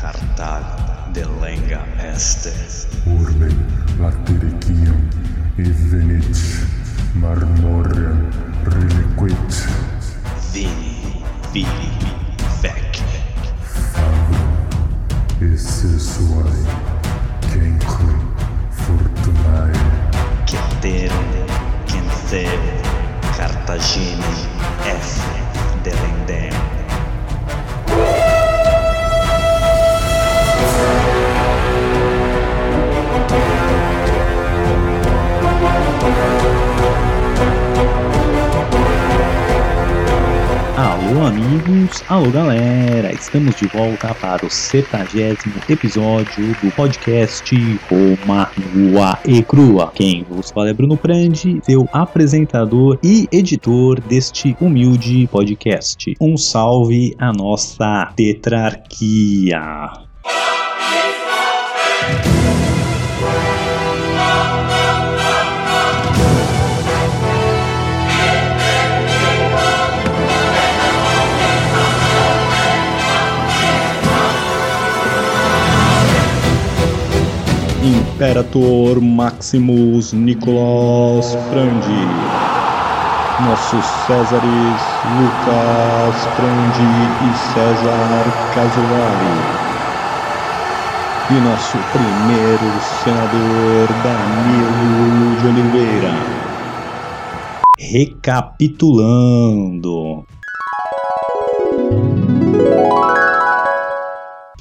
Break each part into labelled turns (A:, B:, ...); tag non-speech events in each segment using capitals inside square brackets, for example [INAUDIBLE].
A: Cartag de lenga este.
B: Urbe latericium e venit marmorem reliquit
A: Vini, vidi, vec.
B: e sessuae cenque fortunae
A: Ceterum, cenceu, Cartagine, F. Delendem.
C: Alô amigos, alô galera, estamos de volta para o 70 episódio do podcast Roma Nua e Crua. Quem vos fala é Bruno Prandi, seu apresentador e editor deste humilde podcast. Um salve à nossa tetrarquia. Imperator Maximus Nicolas Prandi. Nossos Césares Lucas Prandi e César Casolari. E nosso primeiro senador Danilo de Oliveira. Recapitulando.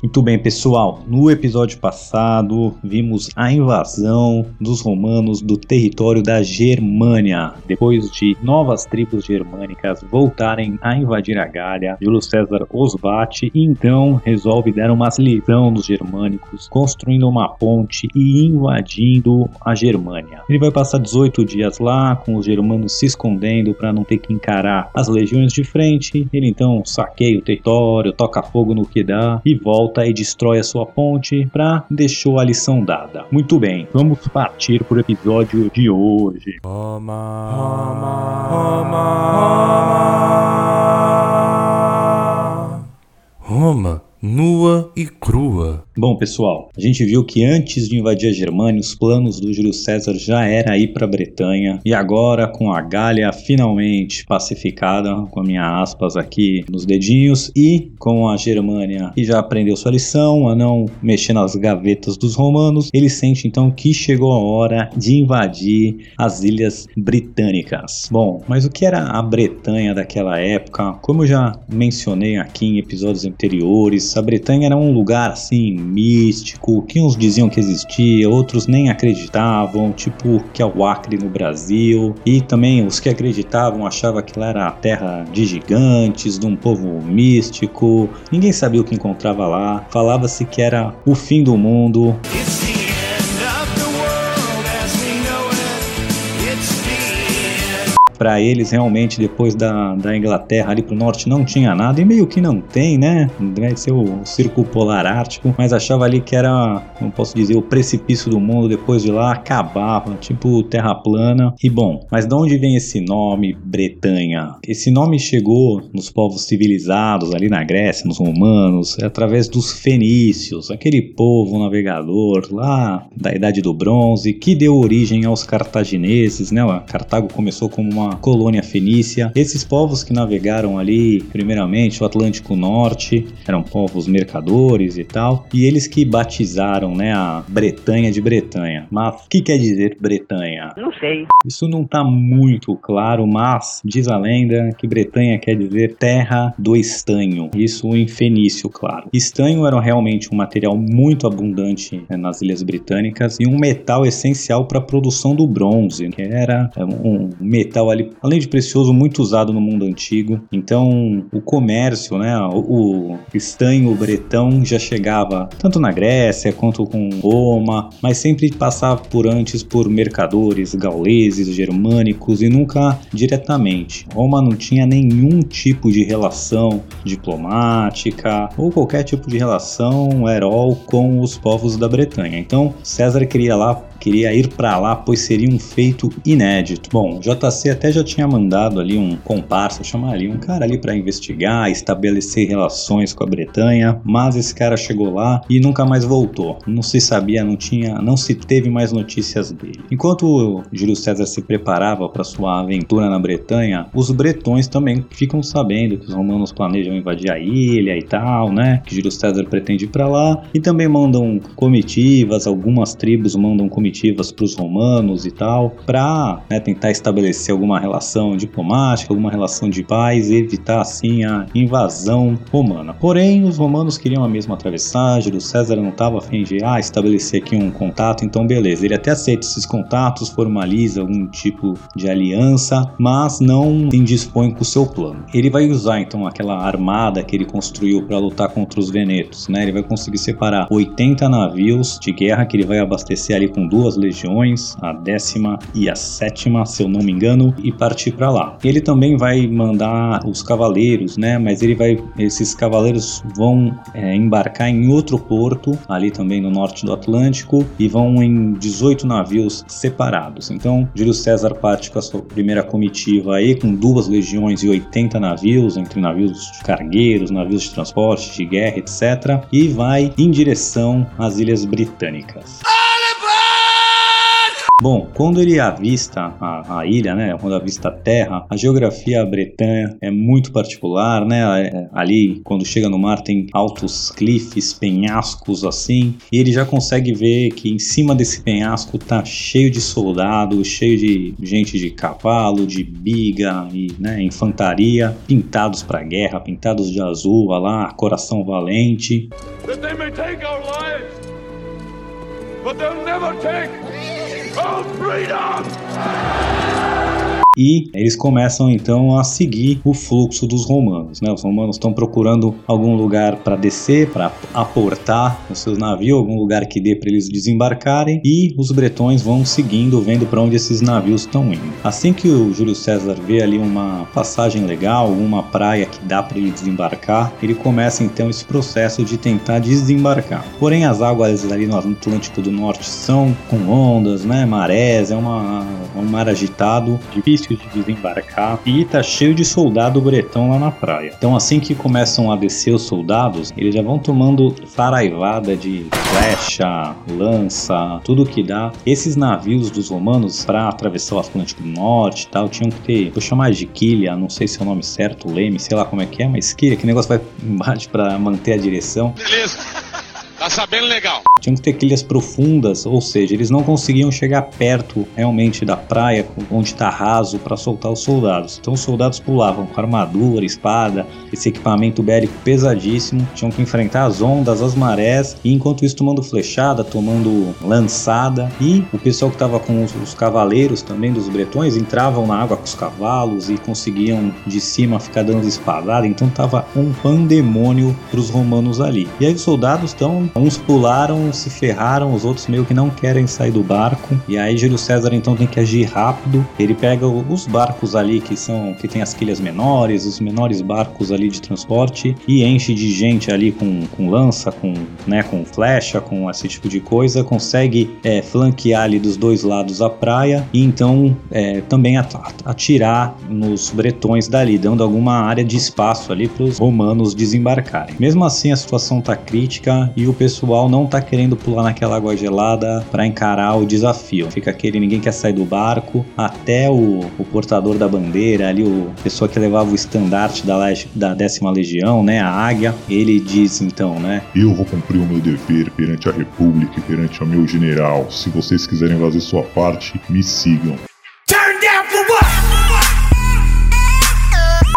C: Muito bem, pessoal. No episódio passado, vimos a invasão dos romanos do território da Germânia. Depois de novas tribos germânicas voltarem a invadir a Gália, Júlio César os bate e então resolve dar uma lição nos germânicos, construindo uma ponte e invadindo a Germânia. Ele vai passar 18 dias lá, com os germanos se escondendo para não ter que encarar as legiões de frente. Ele então saqueia o território, toca fogo no que dá e volta e destrói a sua ponte para deixou a lição dada. Muito bem, vamos partir para o episódio de hoje.
D: Roma, Roma, Roma, Roma, nua e crua.
C: Bom, pessoal, a gente viu que antes de invadir a Germânia, os planos do Júlio César já era ir para a Bretanha e agora com a Gália finalmente pacificada, com a minha aspas aqui nos dedinhos e com a Germânia que já aprendeu sua lição a não mexer nas gavetas dos romanos, ele sente então que chegou a hora de invadir as ilhas britânicas. Bom, mas o que era a Bretanha daquela época? Como eu já mencionei aqui em episódios anteriores, a Bretanha era um lugar assim místico, que uns diziam que existia, outros nem acreditavam, tipo que é o Acre no Brasil, e também os que acreditavam achavam que lá era a terra de gigantes, de um povo místico, ninguém sabia o que encontrava lá, falava-se que era o fim do mundo. Para eles, realmente, depois da, da Inglaterra ali pro norte não tinha nada, e meio que não tem, né? Deve ser o Círculo Polar Ártico, mas achava ali que era, como posso dizer, o precipício do mundo, depois de lá acabava, tipo terra plana. E bom, mas de onde vem esse nome Bretanha? Esse nome chegou nos povos civilizados ali na Grécia, nos romanos, através dos fenícios, aquele povo navegador lá da Idade do Bronze, que deu origem aos cartagineses, né? Cartago começou como uma colônia fenícia. Esses povos que navegaram ali, primeiramente, o Atlântico Norte, eram povos mercadores e tal, e eles que batizaram, né, a Bretanha de Bretanha. Mas o que quer dizer Bretanha?
E: Não sei.
C: Isso não está muito claro, mas diz a lenda que Bretanha quer dizer terra do estanho. Isso em fenício, claro. Estanho era realmente um material muito abundante né, nas ilhas britânicas e um metal essencial para a produção do bronze, que era é, um metal ali, além de precioso, muito usado no mundo antigo. Então, o comércio, né, o, o estanho bretão já chegava tanto na Grécia quanto com Roma, mas sempre passava por antes por mercadores gauleses, germânicos e nunca diretamente. Roma não tinha nenhum tipo de relação diplomática ou qualquer tipo de relação herói com os povos da Bretanha. Então César queria lá queria ir para lá, pois seria um feito inédito. Bom, JC até já tinha mandado ali um comparsa, chamar ali um cara ali para investigar, estabelecer relações com a Bretanha, mas esse cara chegou lá e nunca mais voltou. Não se sabia, não tinha, não se teve mais notícias dele. Enquanto Júlio César se preparava para sua aventura na Bretanha, os bretões também ficam sabendo que os romanos planejam invadir a ilha e tal, né? Que Júlio César pretende ir para lá e também mandam comitivas, algumas tribos mandam comitivas para os romanos e tal, para né, tentar estabelecer alguma relação diplomática, alguma relação de paz evitar assim a invasão romana. Porém, os romanos queriam a mesma atravessar, Júlio César não estava a fim de ah, estabelecer aqui um contato, então beleza. Ele até aceita esses contatos, formaliza algum tipo de aliança, mas não se indispõe com o seu plano. Ele vai usar então aquela armada que ele construiu para lutar contra os venetos, né? Ele vai conseguir separar 80 navios de guerra que ele vai abastecer ali com duas legiões, a décima e a sétima, se eu não me engano, e partir para lá. Ele também vai mandar os cavaleiros, né? Mas ele vai, esses cavaleiros vão é, embarcar em outro porto, ali também no norte do Atlântico, e vão em 18 navios separados. Então, Júlio César parte com a sua primeira comitiva aí, com duas legiões e 80 navios, entre navios cargueiros, navios de transporte, de guerra, etc., e vai em direção às Ilhas Britânicas. Bom, quando ele avista a, a, ilha, né, quando avista a terra, a geografia bretanha é muito particular, né? É, ali, quando chega no mar, tem altos cliffs, penhascos assim, e ele já consegue ver que em cima desse penhasco tá cheio de soldados, cheio de gente de cavalo, de biga e né, infantaria, pintados para guerra, pintados de azul, olha lá, coração valente.
E: that they may take our lives, but they'll never take our freedom!
C: E eles começam então a seguir o fluxo dos romanos. Né? Os romanos estão procurando algum lugar para descer, para aportar os seus navios, algum lugar que dê para eles desembarcarem, e os bretões vão seguindo, vendo para onde esses navios estão indo. Assim que o Júlio César vê ali uma passagem legal, uma praia que dá para ele desembarcar, ele começa então esse processo de tentar desembarcar. Porém, as águas ali no Atlântico do Norte são com ondas, né, marés, é uma, um mar agitado, difícil de desembarcar e tá cheio de soldado bretão lá na praia. Então assim que começam a descer os soldados, eles já vão tomando saraivada de flecha, lança, tudo que dá. Esses navios dos romanos para atravessar o Atlântico Norte e tal, tinham que ter, vou chamar de quilha, não sei se é o nome certo, leme, sei lá como é que é, mas quilha, que negócio vai [LAUGHS] embaixo para manter a direção.
E: Beleza, tá sabendo legal.
C: Tinham que ter quilhas profundas, ou seja, eles não conseguiam chegar perto realmente da praia, onde está raso, para soltar os soldados. Então os soldados pulavam com armadura, espada, esse equipamento bélico pesadíssimo, tinham que enfrentar as ondas, as marés, e enquanto isso tomando flechada, tomando lançada, e o pessoal que estava com os, os cavaleiros também dos bretões entravam na água com os cavalos e conseguiam de cima ficar dando espadada, então tava um pandemônio para os romanos ali. E aí os soldados estão, uns pularam se ferraram, os outros meio que não querem sair do barco. E aí Júlio César então tem que agir rápido. Ele pega os barcos ali que são que tem as quilhas menores, os menores barcos ali de transporte e enche de gente ali com, com lança, com né, com flecha, com esse tipo de coisa, consegue é, flanquear ali dos dois lados a praia e então é, também atirar nos bretões dali, dando alguma área de espaço ali para os romanos desembarcarem. Mesmo assim a situação tá crítica e o pessoal não tá querendo querendo pular naquela água gelada para encarar o desafio. Fica aquele ninguém quer sair do barco, até o, o portador da bandeira, ali o pessoa que levava o estandarte da, da décima legião, né, a águia, ele diz então, né?
B: Eu vou cumprir o meu dever perante a República e perante o meu general. Se vocês quiserem fazer sua parte, me sigam.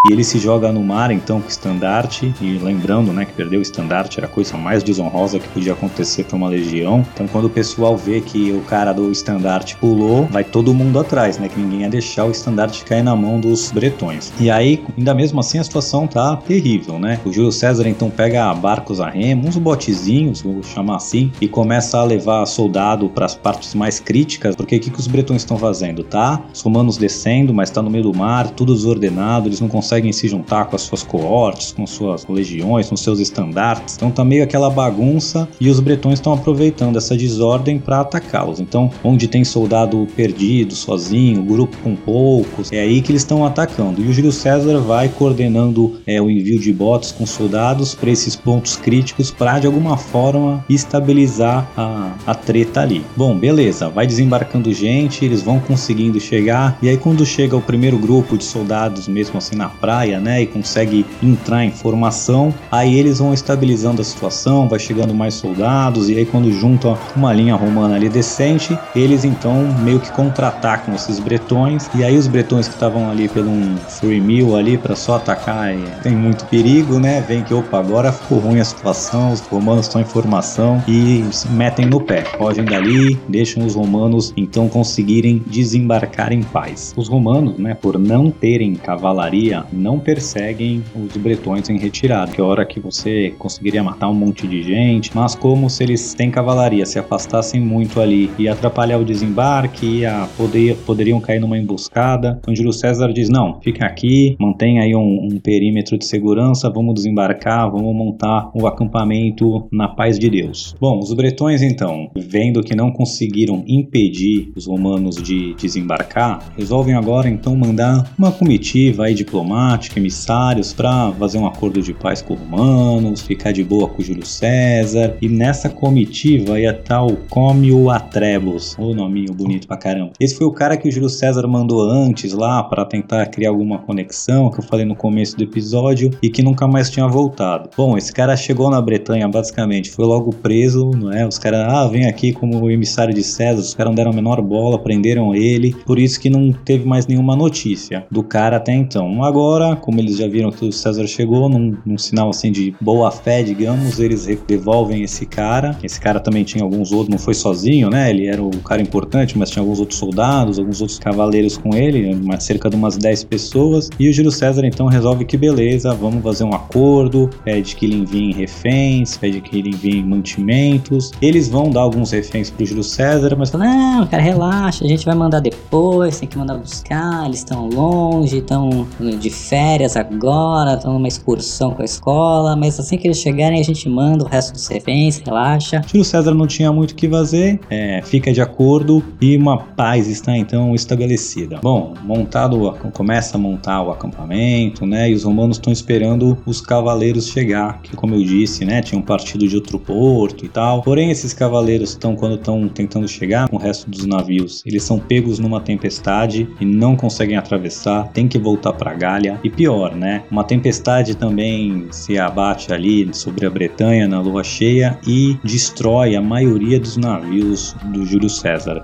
C: E ele se joga no mar então com o estandarte, e lembrando né, que perder o estandarte era a coisa mais desonrosa que podia acontecer para uma legião. Então quando o pessoal vê que o cara do estandarte pulou, vai todo mundo atrás, né? Que ninguém ia deixar o estandarte cair na mão dos bretões. E aí, ainda mesmo assim, a situação tá terrível, né? O Júlio César então pega barcos a remo, uns botezinhos, vou chamar assim, e começa a levar soldado para as partes mais críticas, porque o que, que os bretões estão fazendo? Tá? Os romanos descendo, mas tá no meio do mar, tudo desordenado, eles não conseguem conseguem se juntar com as suas coortes, com suas legiões, com seus estandartes. Então tá meio aquela bagunça e os bretões estão aproveitando essa desordem para atacá-los. Então, onde tem soldado perdido, sozinho, grupo com poucos, é aí que eles estão atacando. E o Júlio César vai coordenando é, o envio de botes com soldados para esses pontos críticos para de alguma forma estabilizar a, a treta ali. Bom, beleza, vai desembarcando gente, eles vão conseguindo chegar, e aí quando chega o primeiro grupo de soldados, mesmo assim na praia, né, e consegue entrar em formação, aí eles vão estabilizando a situação, vai chegando mais soldados, e aí quando juntam uma linha romana ali decente, eles então meio que contra-atacam esses bretões, e aí os bretões que estavam ali pelo um free meal ali para só atacar, tem muito perigo, né, vem que opa, agora ficou ruim a situação, os romanos estão em formação e metem no pé, fogem dali, deixam os romanos então conseguirem desembarcar em paz. Os romanos, né, por não terem cavalaria, não perseguem os bretões em retirada, que é hora que você conseguiria matar um monte de gente, mas como se eles têm cavalaria, se afastassem muito ali e atrapalhar o desembarque, ia poder, poderiam cair numa emboscada. Então Júlio César diz: não, fica aqui, mantenha aí um, um perímetro de segurança, vamos desembarcar, vamos montar o um acampamento na paz de Deus. Bom, os bretões então, vendo que não conseguiram impedir os romanos de desembarcar, resolvem agora então mandar uma comitiva aí diplomática, emissários para fazer um acordo de paz com os romanos, ficar de boa com Júlio César. E nessa comitiva ia estar o Cômio Atrebus, o nominho bonito pra caramba. Esse foi o cara que o Júlio César mandou antes lá para tentar criar alguma conexão, que eu falei no começo do episódio, e que nunca mais tinha voltado. Bom, esse cara chegou na Bretanha basicamente, foi logo preso, não é? Os caras, ah, vem aqui como emissário de César, os caras não deram a menor bola, prenderam ele, por isso que não teve mais nenhuma notícia do cara até então. Agora, como eles já viram que o César chegou, num, num sinal assim de boa fé, digamos, eles devolvem esse cara. Esse cara também tinha alguns outros, não foi sozinho, né? Ele era o cara importante, mas tinha alguns outros soldados, alguns outros cavaleiros com ele, cerca de umas 10 pessoas. E o Júlio César então resolve que beleza, vamos fazer um acordo, pede que ele envie reféns, pede que ele envie mantimentos. Eles vão dar alguns reféns pro Júlio César, mas
F: Fala, não, cara, relaxa, a gente vai mandar depois, tem que mandar buscar, eles estão longe, estão de férias agora, estão numa excursão com a escola, mas assim que eles chegarem a gente manda o resto dos reféns, relaxa.
C: Júlio César não tinha muito o que fazer, é, fica de acordo e uma paz está então estabelecida. Bom, montado, começa a montar o acampamento, né, e os romanos estão esperando os cavaleiros chegar, que como eu disse, né, tinham partido de outro porto e tal. Porém, esses cavaleiros estão, quando estão tentando chegar com o resto dos navios, eles são pegos numa tempestade e não conseguem atravessar, tem que voltar para E pior, né, uma tempestade também se abate ali sobre a Bretanha na lua cheia e destrói a maioria dos navios do Júlio César.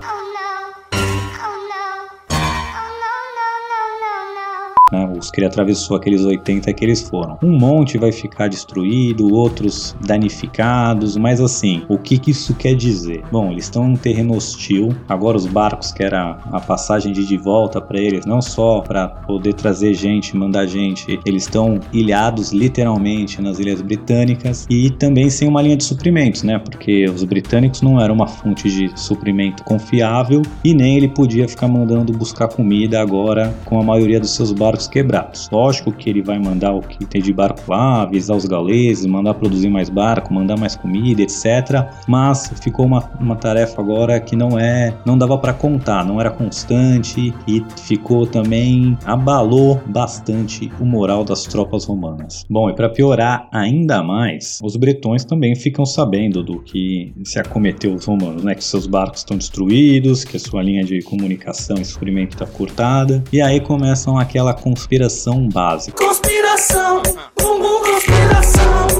C: Né? Os que ele atravessou, aqueles 80 que eles foram. Um monte vai ficar destruído, outros danificados, mas assim, o que, que isso quer dizer? Bom, eles estão em um terreno hostil, agora os barcos, que era a passagem de, de volta para eles, não só para poder trazer gente, mandar gente, eles estão ilhados literalmente nas ilhas britânicas e também sem uma linha de suprimentos, né? Porque os britânicos não eram uma fonte de suprimento confiável e nem ele podia ficar mandando buscar comida agora com a maioria dos seus barcos quebrados. Lógico que ele vai mandar o que tem de barco lá, avisar os gauleses, mandar produzir mais barco, mandar mais comida, etc. Mas ficou uma, uma tarefa agora que não é, não dava para contar, não era constante e ficou também abalou bastante o moral das tropas romanas. Bom, e para piorar ainda mais, os bretões também ficam sabendo do que se acometeu os romanos, né? Que seus barcos estão destruídos, que a sua linha de comunicação e suprimento está cortada, e aí começam aquela conspiração básica.
G: Conspiração, bumbum conspiração.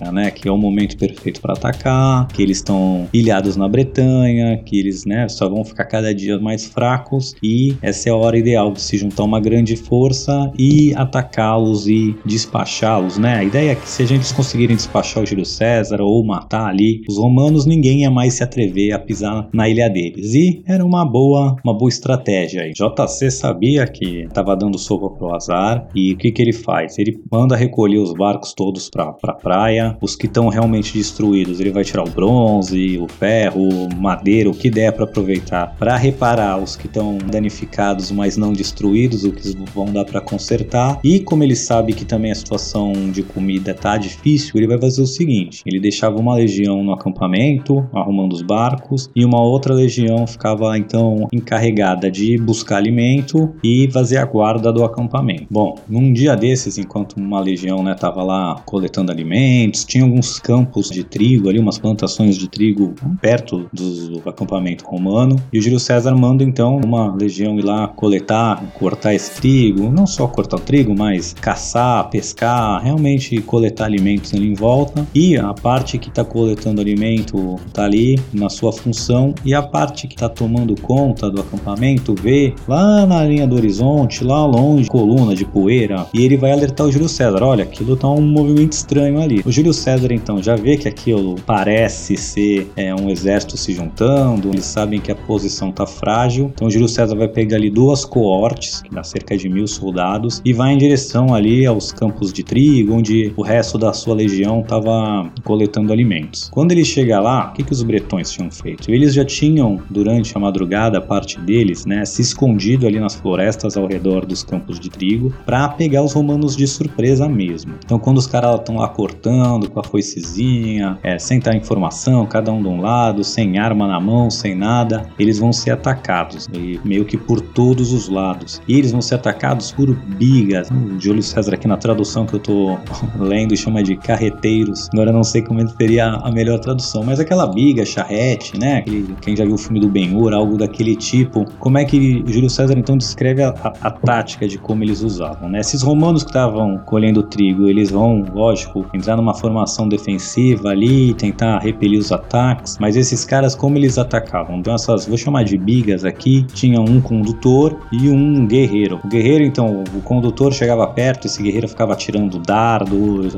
C: Né, que é o momento perfeito para atacar, que eles estão ilhados na Bretanha, que eles né, só vão ficar cada dia mais fracos e essa é a hora ideal de se juntar uma grande força e atacá-los e despachá-los, né? A ideia é que se a gente conseguirem despachar o Júlio César ou matar ali os romanos, ninguém ia mais se atrever a pisar na ilha deles. E era uma boa, uma boa estratégia aí. JC sabia que estava dando sopa pro azar e o que que ele faz? Ele manda recolher os barcos todos para pra praia, os que estão realmente destruídos. Ele vai tirar o bronze, o ferro, madeira, o que der para aproveitar, para reparar os que estão danificados, mas não destruídos, o que vão dar para consertar. E como ele sabe que também a situação de comida tá difícil, ele vai fazer o seguinte: ele deixava uma legião no acampamento, arrumando os barcos, e uma outra legião ficava então encarregada de buscar alimento e fazer a guarda do acampamento. Bom, num dia desses, enquanto uma legião né, tava lá coletando alimentos, tinha alguns campos de trigo ali, umas plantações de trigo perto do, acampamento romano, e o Júlio César manda então uma legião ir lá coletar, cortar esse trigo, não só cortar o trigo, mas caçar, pescar, realmente coletar alimentos ali em volta, e a parte que está coletando alimento tá ali na sua função, e a parte que está tomando conta do acampamento vê lá na linha do horizonte, lá longe, coluna de poeira, e ele vai alertar o Júlio César: olha, aquilo tá um movimento estranho ali. O Júlio César então já vê que aquilo parece ser é, um exército se juntando, eles sabem que a posição tá frágil, então Júlio César vai pegar ali duas coortes, que dá cerca de mil soldados, e vai em direção ali aos campos de trigo, onde o resto da sua legião estava coletando alimentos. Quando ele chega lá, o que, que os bretões tinham feito? Eles já tinham, durante a madrugada, parte deles, né, se escondido ali nas florestas ao redor dos campos de trigo para pegar os romanos de surpresa mesmo. Então, quando os caras estão lá cortando com a foicezinha, é, sem dar informação, cada um de um lado, sem arma na mão, sem nada, eles vão ser atacados, meio que por todos os lados. E eles vão ser atacados por bigas. O Júlio César aqui na tradução que eu tô [LAUGHS] lendo chama de carreteiros. Agora não sei como seria a melhor tradução, mas aquela biga, charrete, né? Aquele, quem já viu o filme do Ben-Hur, algo daquele tipo. Como é que Júlio César então descreve a, a, a tática de como eles usavam, né? Esses romanos que estavam colhendo trigo, eles vão, lógico, entrar numa formação defensiva ali, tentar repelir os ataques, mas esses caras como eles atacavam? Então essas, vou chamar de bigas aqui, tinha um condutor e um guerreiro. O guerreiro, então, o condutor chegava perto, esse guerreiro ficava tirando dardo,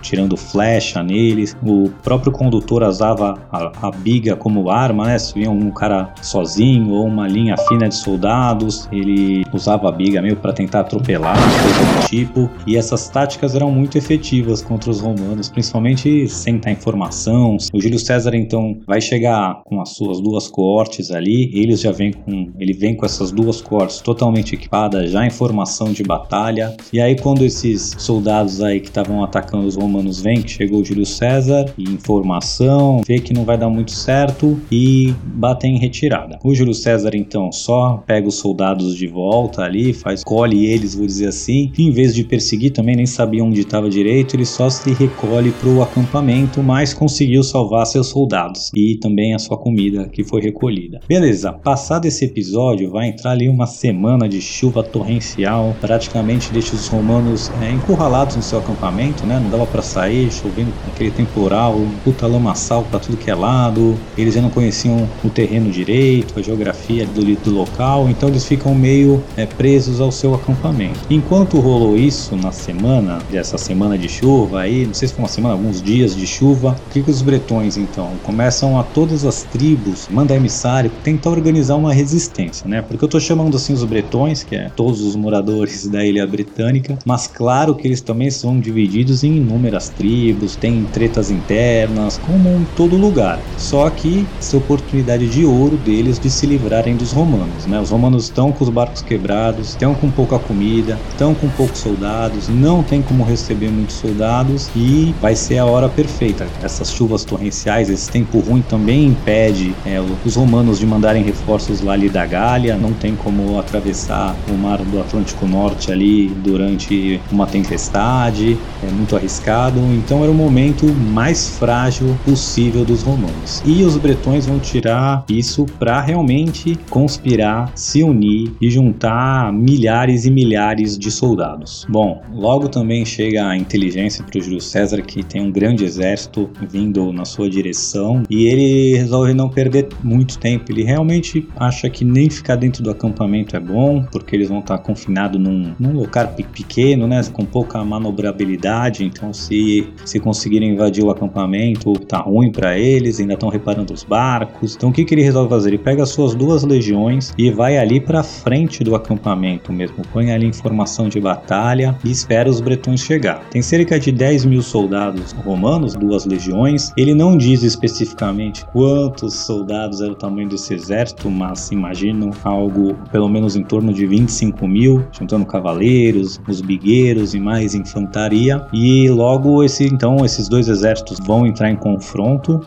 C: tirando flecha neles. O próprio condutor usava a, a biga como arma, né? Se vinha um cara sozinho ou uma linha fina de soldados, ele usava a biga meio para tentar atropelar, coisa do tipo. E essas táticas eram muito efetivas contra os romanos, principalmente sem dar informação. O Júlio César então vai chegar com as suas duas coortes ali, eles já vêm com, ele vem com essas duas coortes totalmente equipadas, já em formação de batalha. E aí quando esses soldados aí que estavam atacando os romanos vêm, que chegou o Júlio César, e informação, vê que não vai dar muito certo e batem em retirada. O Júlio César então só pega os soldados de volta ali, faz colhe eles, vou dizer assim, e em vez de perseguir também nem sabia onde estava direito, ele só se recolhe para o acampamento, mas conseguiu salvar seus soldados e também a sua comida que foi recolhida. Beleza, passado esse episódio, vai entrar ali uma semana de chuva torrencial, praticamente deixa os romanos é, encurralados no seu acampamento, né? Não dava para sair, chovendo aquele temporal, puta lamaçal para tudo que é lado. Eles já não conheciam o terreno direito, a geografia do, do local, então eles ficam meio é, presos ao seu acampamento. Enquanto rolou isso na semana, dessa semana de chuva aí, não sei se foi uma semana, alguns dias de chuva, o que, que os bretões então começam a todas as tribos mandar emissário tentar organizar uma resistência, né? Porque eu tô chamando assim os bretões, que é todos os moradores da ilha britânica, mas claro que eles também são divididos em inúmeras tribos, tem tretas internas, como em todo lugar. Só que essa é oportunidade de ouro deles de se livrarem dos romanos, né? Os romanos estão com os barcos quebrados, estão com pouca comida, estão com poucos soldados, não tem como receber muitos soldados e vai ser a hora perfeita. Essas chuvas torrenciais, esse tempo ruim também impede é, os romanos de mandarem reforços lá ali da Gália, não tem como atravessar o mar do Atlântico Norte ali durante uma tempestade, é muito arriscado, então era o momento mais frágil possível dos romanos. E os bretões vão tirar isso para realmente conspirar, se unir e juntar milhares e milhares de soldados. Bom, logo também chega a inteligência para o Júlio César que tem um grande exército vindo na sua direção e ele resolve não perder muito tempo. Ele realmente acha que nem ficar dentro do acampamento é bom, porque eles vão estar confinados num, num pequeno, né, com pouca manobrabilidade. Então, se, se conseguirem invadir o acampamento, tá ruim para eles, ainda estão reparando os barcos. Então, o que, que ele resolve fazer? Ele pega as suas duas legiões e vai ali para frente do acampamento mesmo, põe ali em formação de batalha e espera os bretões chegar. Tem cerca de 10 mil soldados soldados romanos, duas legiões. Ele não diz especificamente quantos soldados era o tamanho desse exército, mas imagino algo pelo menos em torno de 25 mil, juntando cavaleiros, os bigueiros e mais infantaria. E logo esse então esses dois exércitos vão entrar em confronto.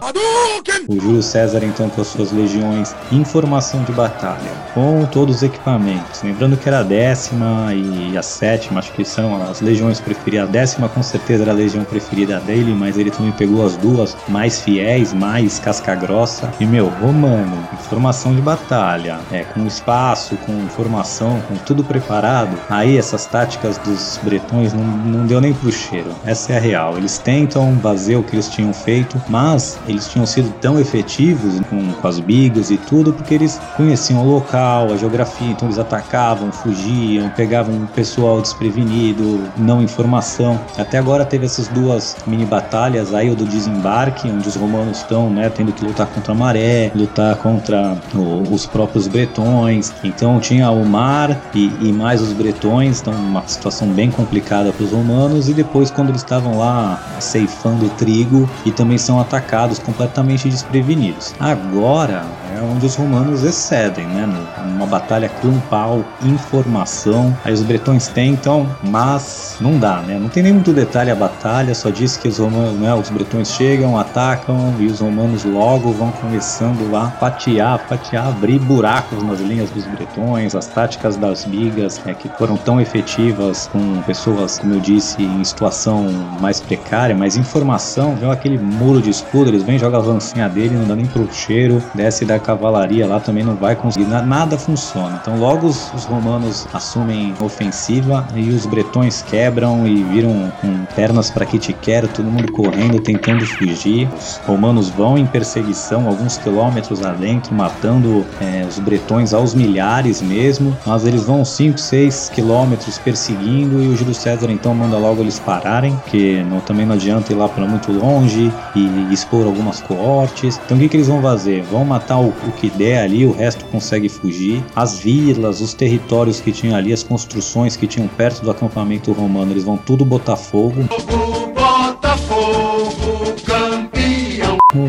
C: O Júlio César então com as suas legiões em formação de batalha, com todos os equipamentos. Lembrando que era a décima e a sétima, acho que são as legiões preferidas. A décima com certeza era a legião preferida dele, mas ele também pegou as duas mais fiéis, mais casca grossa. E meu, romano, em formação de batalha, é, com espaço, com formação, com tudo preparado. Aí essas táticas dos bretões não, não deu nem pro cheiro. Essa é a real. Eles tentam fazer o que eles tinham feito, mas eles tinham sido tão efetivos com, com as bigas e tudo porque eles conheciam o local, a geografia, então eles atacavam, fugiam, pegavam o pessoal desprevenido, não informação. Até agora teve essas duas mini batalhas aí, o do desembarque, onde os romanos estão, né, tendo que lutar contra a maré, lutar contra o- os próprios bretões. Então tinha o mar e, e mais os bretões, então uma situação bem complicada para os romanos. E depois quando eles estavam lá ceifando trigo e também são atacados completamente desprevenidos. Agora é onde os romanos excedem, né? Numa batalha campal, informação. Aí os bretões tentam, mas não dá, né? Não tem nem muito detalhe a batalha, só diz que os romanos, né? Os bretões chegam, atacam e os romanos logo vão começando lá fatiar, fatiar, abrir buracos nas linhas dos bretões, as táticas das bigas, né, que foram tão efetivas com pessoas, como eu disse, em situação mais precária, mas informação, vê aquele muro de escudo, eles vêm, jogam a lancinha dele, não dá nem pro cheiro, desce da cavalaria lá também não vai conseguir, na- nada funciona. Então logo os, os romanos assumem a ofensiva e os bretões quebram e viram com pernas para que te quero, todo mundo correndo, tentando fugir. Os romanos vão em perseguição, alguns quilômetros adentro, matando é, os bretões aos milhares mesmo, mas eles vão 5, 6 quilômetros perseguindo e o Júlio César então manda logo eles pararem, porque não, também não adianta ir lá para muito longe e expor algumas coortes. Então o que, que eles vão fazer? Vão matar o, o que der ali, o resto consegue fugir. As vilas, os territórios que tinham ali, as construções que tinham perto do acampamento romano, eles vão tudo botar fogo.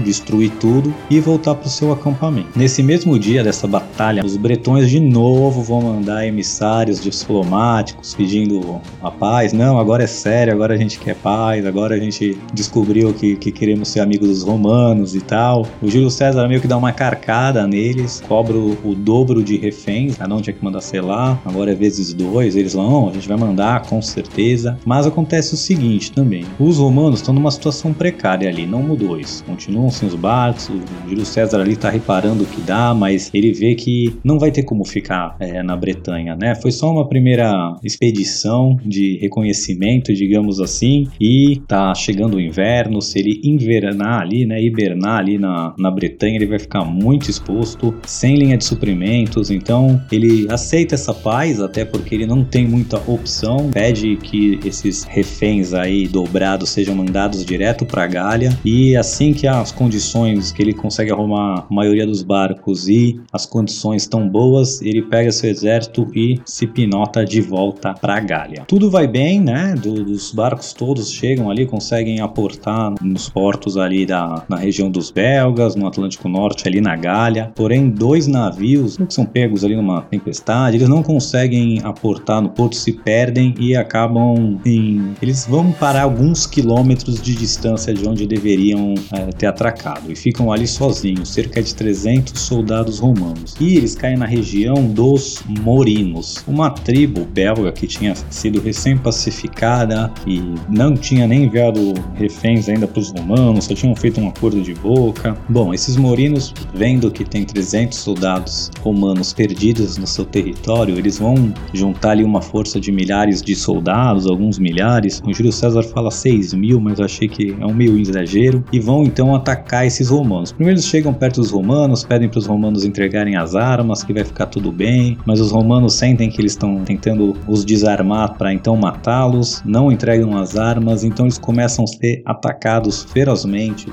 C: Destruir tudo e voltar para o seu acampamento. Nesse mesmo dia dessa batalha, os bretões de novo vão mandar emissários diplomáticos pedindo a paz. Não, agora é sério, agora a gente quer paz, agora a gente descobriu que, que queremos ser amigos dos romanos e tal. O Júlio César meio que dá uma carcada neles, cobra o, dobro de reféns, cada um tinha que mandar selar, agora é vezes dois. Eles não, a gente vai mandar com certeza. Mas acontece o seguinte também: os romanos estão numa situação precária ali, não mudou isso. Continuam sem os barcos, o Júlio César ali tá reparando o que dá, mas ele vê que não vai ter como ficar é, na Bretanha, né? Foi só uma primeira expedição de reconhecimento, digamos assim, e tá chegando o inverno. Se ele invernar ali, né, hibernar ali na, na Bretanha, ele vai ficar muito exposto, sem linha de suprimentos. Então ele aceita essa paz, até porque ele não tem muita opção, pede que esses reféns aí dobrados sejam mandados direto para Gália e assim que as condições que ele consegue arrumar a maioria dos barcos e as condições estão boas, ele pega seu exército e se pinota de volta para Gália. Tudo vai bem, né? Do- dos barcos todos chegam ali, conseguem aportar nos portos ali da na região dos belgas, no Atlântico Norte, ali na Gália. Porém, dois navios que são pegos ali numa tempestade, eles não conseguem aportar no porto, se perdem e acabam em. Eles vão parar alguns quilômetros de distância de onde deveriam é, ter atracado e ficam ali sozinhos, cerca de 300 soldados romanos. E eles caem na região dos Morinos, uma tribo belga que tinha sido recém-pacificada e não tinha nem enviado reféns ainda para os romanos, só tinham feito um acordo de boca. Bom, esses Morinos, vendo que tem 300 soldados romanos perdidos no seu território, eles vão juntar ali uma força de milhares de soldados, alguns milhares. O Júlio César fala 6 mil, mas eu achei que é um meio exagero. E vão então atacar esses romanos. Primeiro eles chegam perto dos romanos, pedem para os romanos entregarem as armas, que vai ficar tudo bem, mas os romanos sentem que eles estão tentando os desarmar para então matá-los, não entregam as armas, então eles começam a ser atacados ferozmente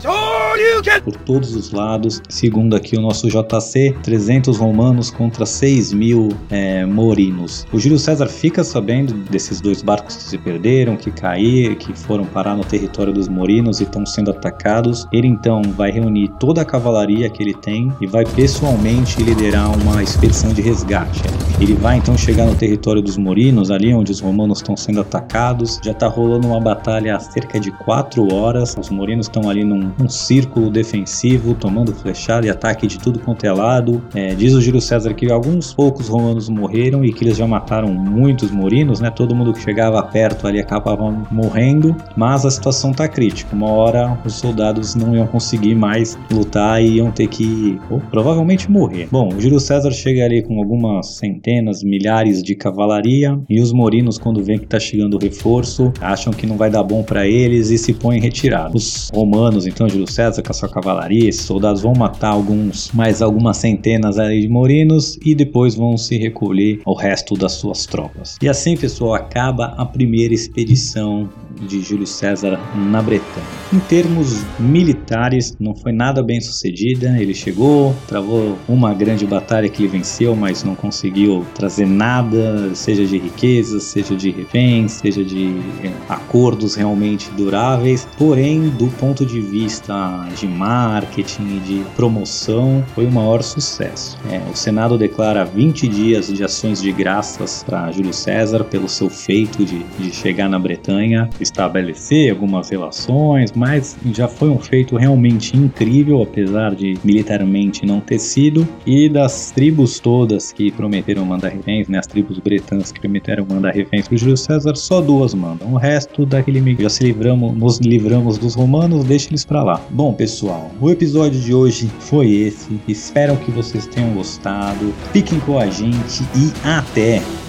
C: por todos os lados. Segundo aqui o nosso JC, 300 romanos contra 6 mil é, morinos. O Júlio César fica sabendo desses dois barcos que se perderam, que caíram, que foram parar no território dos morinos e estão sendo atacados. Ele então vai reunir toda a cavalaria que ele tem e vai pessoalmente liderar uma expedição de resgate. Ele vai então chegar no território dos morinos, ali onde os romanos estão sendo atacados. Já está rolando uma batalha há cerca de 4 horas. Os morinos estão ali num, círculo defensivo, tomando flechada e ataque de tudo quanto é lado. É, diz o Júlio César que alguns poucos romanos morreram e que eles já mataram muitos morinos, né? Todo mundo que chegava perto ali acabava morrendo, mas a situação tá crítica. Uma hora os soldados não iam conseguir mais lutar e iam ter que ou, provavelmente morrer. Bom, Júlio César chega ali com algumas centenas, milhares de cavalaria e os morinos quando vêem que tá chegando o reforço, acham que não vai dar bom para eles e se põem em retirada. Os romanos, então Júlio César com a sua cavalaria, esses soldados vão matar alguns, mais algumas centenas ali de morinos e depois vão se recolher ao resto das suas tropas. E assim, pessoal, acaba a primeira expedição de Júlio César na Bretanha. Em termos militares, não foi nada bem sucedida. Ele chegou, travou uma grande batalha que ele venceu, mas não conseguiu trazer nada, seja de riqueza, seja de reféns, seja de eh, acordos realmente duráveis. Porém, do ponto de vista de marketing e de promoção, foi o maior sucesso. É, o Senado declara 20 dias de ações de graças para Júlio César pelo seu feito de, de chegar na Bretanha estabelecer algumas relações, mas já foi um feito realmente incrível, apesar de militarmente não ter sido. E das tribos todas que prometeram mandar reféns, né, as tribos bretãs que prometeram mandar reféns para Júlio César, só duas mandam. O resto daquele já se livramos, nos livramos dos romanos, deixa eles para lá. Bom, pessoal, o episódio de hoje foi esse. Espero que vocês tenham gostado. Fiquem com a gente e até!